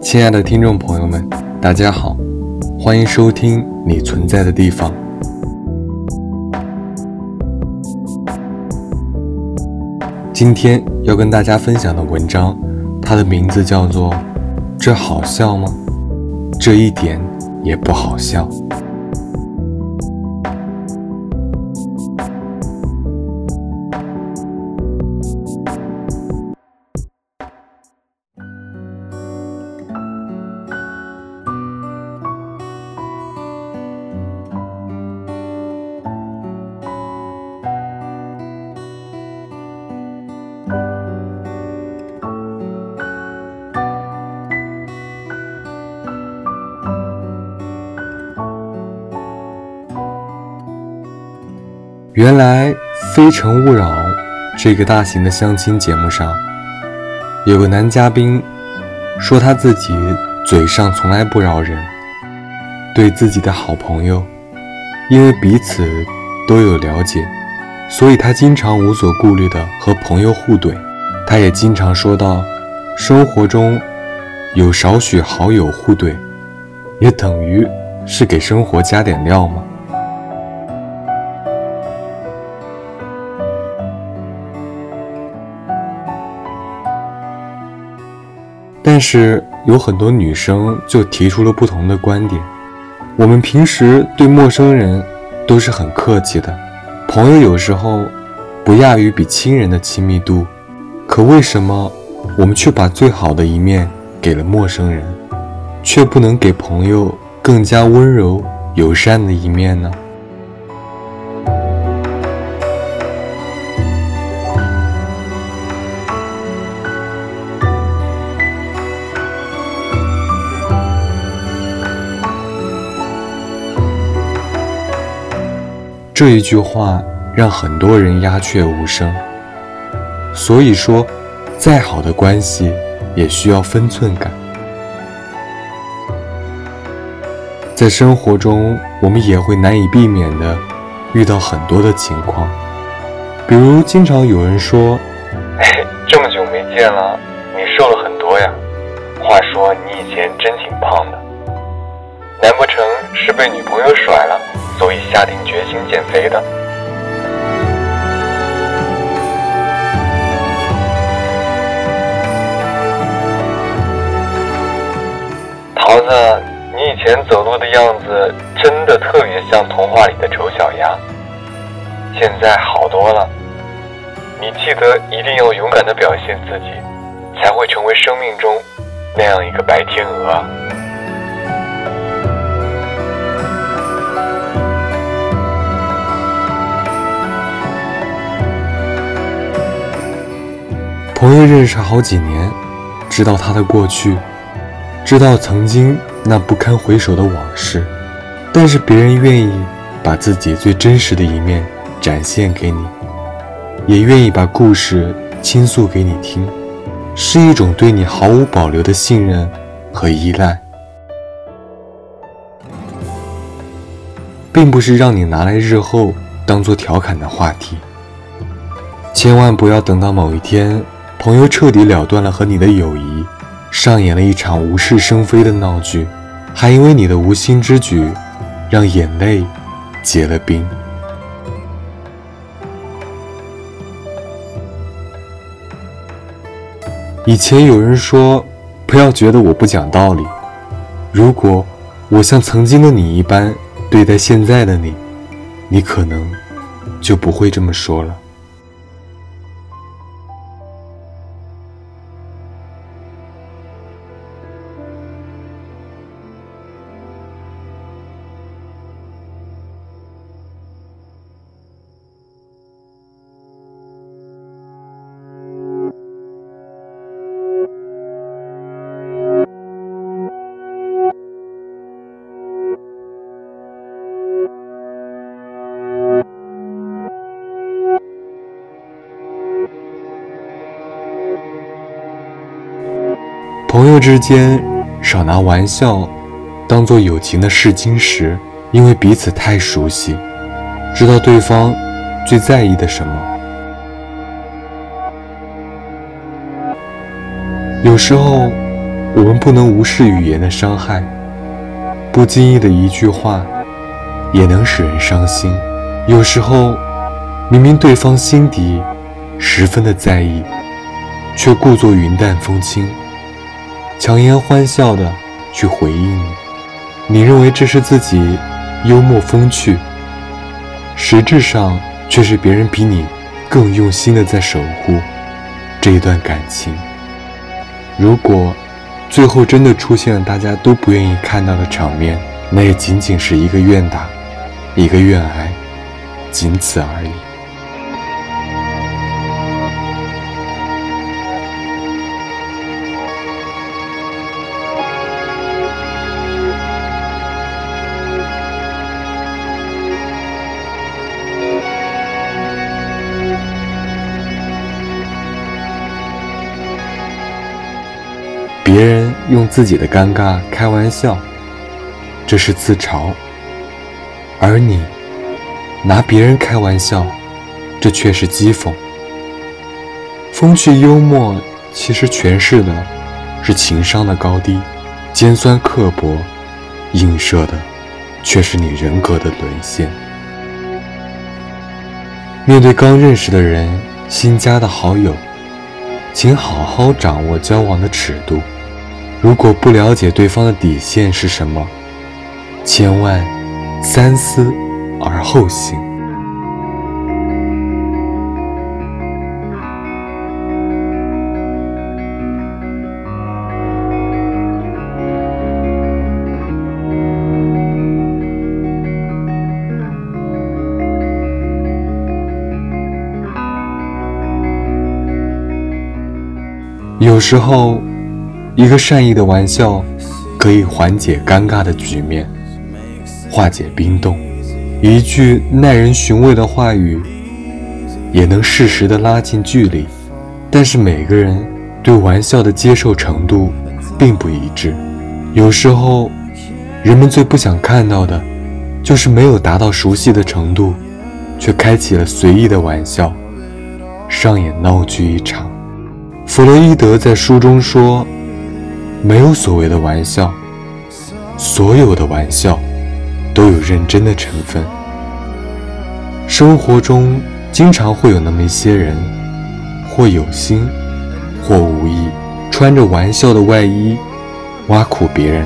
亲爱的听众朋友们，大家好，欢迎收听你存在的地方。今天要跟大家分享的文章，它的名字叫做《这好笑吗？这一点也不好笑》。原来《非诚勿扰》这个大型的相亲节目上，有个男嘉宾说他自己嘴上从来不饶人，对自己的好朋友，因为彼此都有了解，所以他经常无所顾虑的和朋友互怼。他也经常说到，生活中有少许好友互怼，也等于是给生活加点料吗？但是有很多女生就提出了不同的观点。我们平时对陌生人都是很客气的，朋友有时候不亚于比亲人的亲密度，可为什么我们却把最好的一面给了陌生人，却不能给朋友更加温柔友善的一面呢？这一句话让很多人鸦雀无声。所以说，再好的关系也需要分寸感。在生活中，我们也会难以避免的遇到很多的情况，比如经常有人说：“这么久没见了，你瘦了很多呀。话说你以前真挺胖的，难不成是被女朋友甩了？”所以下定决心减肥的，桃子，你以前走路的样子真的特别像童话里的丑小鸭，现在好多了。你记得一定要勇敢的表现自己，才会成为生命中那样一个白天鹅。朋友认识好几年，知道他的过去，知道曾经那不堪回首的往事，但是别人愿意把自己最真实的一面展现给你，也愿意把故事倾诉给你听，是一种对你毫无保留的信任和依赖，并不是让你拿来日后当做调侃的话题。千万不要等到某一天。朋友彻底了断了和你的友谊，上演了一场无事生非的闹剧，还因为你的无心之举，让眼泪结了冰。以前有人说，不要觉得我不讲道理。如果我像曾经的你一般对待现在的你，你可能就不会这么说了。朋友之间少拿玩笑当做友情的试金石，因为彼此太熟悉，知道对方最在意的什么。有时候，我们不能无视语言的伤害，不经意的一句话，也能使人伤心。有时候，明明对方心底十分的在意，却故作云淡风轻，强颜欢笑的去回应你。你认为这是自己幽默风趣，实质上却是别人比你更用心的在守护这一段感情。如果最后真的出现了大家都不愿意看到的场面，那也仅仅是一个愿打，一个愿挨，仅此而已。别人用自己的尴尬开玩笑，这是自嘲；而你拿别人开玩笑，这却是讥讽。风趣幽默其实诠释的是情商的高低，尖酸刻薄映射的却是你人格的沦陷。面对刚认识的人、新加的好友，请好好掌握交往的尺度。如果不了解对方的底线是什么，千万三思而后行。有时候。一个善意的玩笑，可以缓解尴尬的局面，化解冰冻；一句耐人寻味的话语，也能适时的拉近距离。但是每个人对玩笑的接受程度并不一致。有时候，人们最不想看到的，就是没有达到熟悉的程度，却开启了随意的玩笑，上演闹剧一场。弗洛伊德在书中说。没有所谓的玩笑，所有的玩笑都有认真的成分。生活中经常会有那么一些人，或有心，或无意，穿着玩笑的外衣，挖苦别人。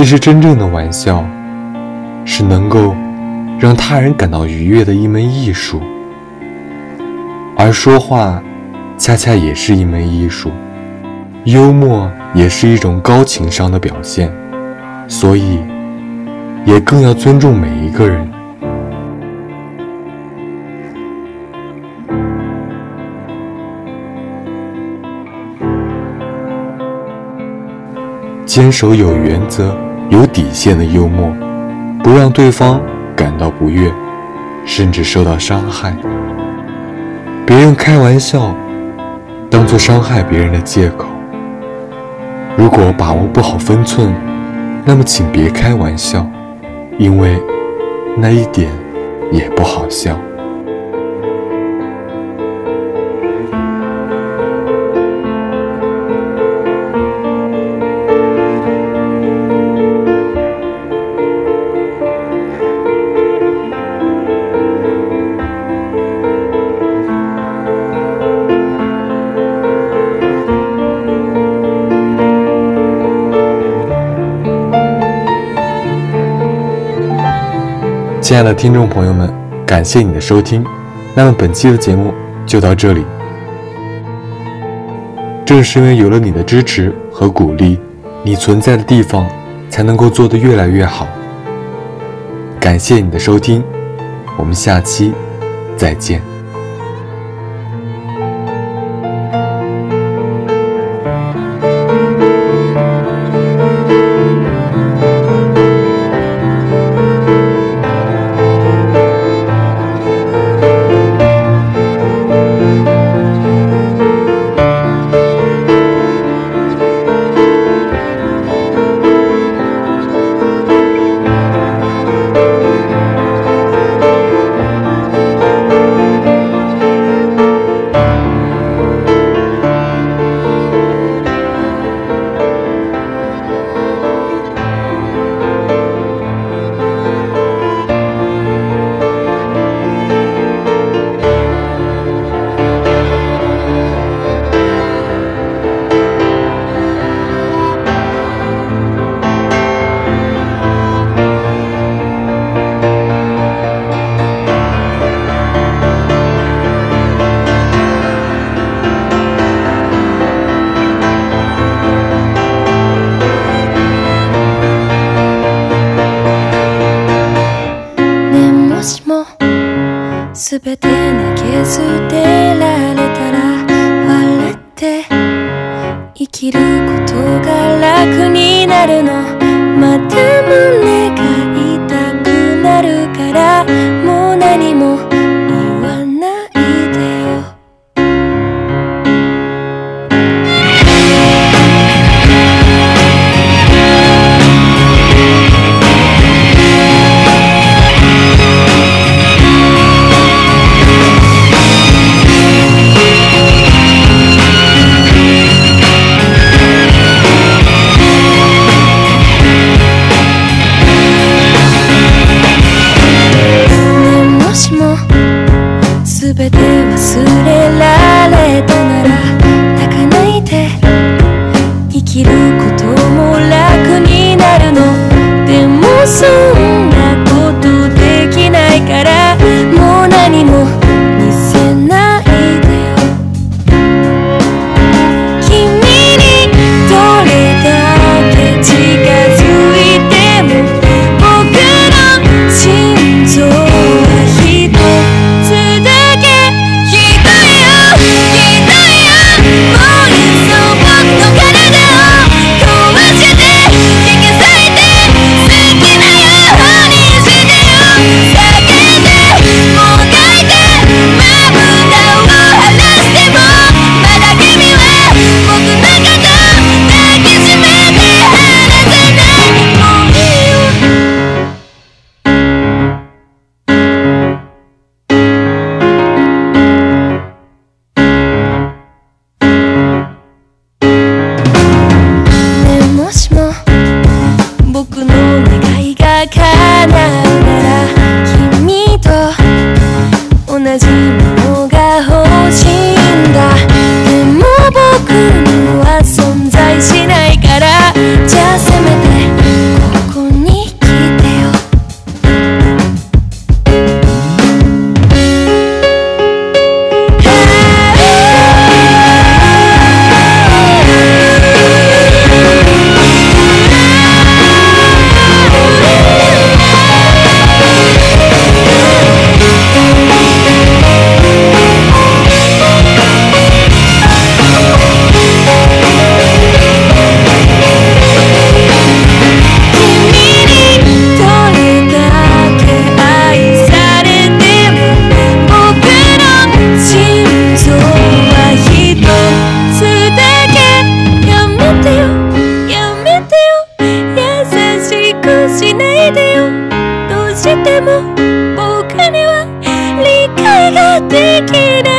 其实，真正的玩笑是能够让他人感到愉悦的一门艺术，而说话恰恰也是一门艺术，幽默也是一种高情商的表现，所以也更要尊重每一个人。坚守有原则、有底线的幽默，不让对方感到不悦，甚至受到伤害。别用开玩笑当做伤害别人的借口。如果把握不好分寸，那么请别开玩笑，因为那一点也不好笑。亲爱的听众朋友们，感谢你的收听。那么本期的节目就到这里。正是因为有了你的支持和鼓励，你存在的地方才能够做得越来越好。感谢你的收听，我们下期再见。全て投げ捨てられたら笑って生きることが楽になるの。また胸が痛くなるから。begin.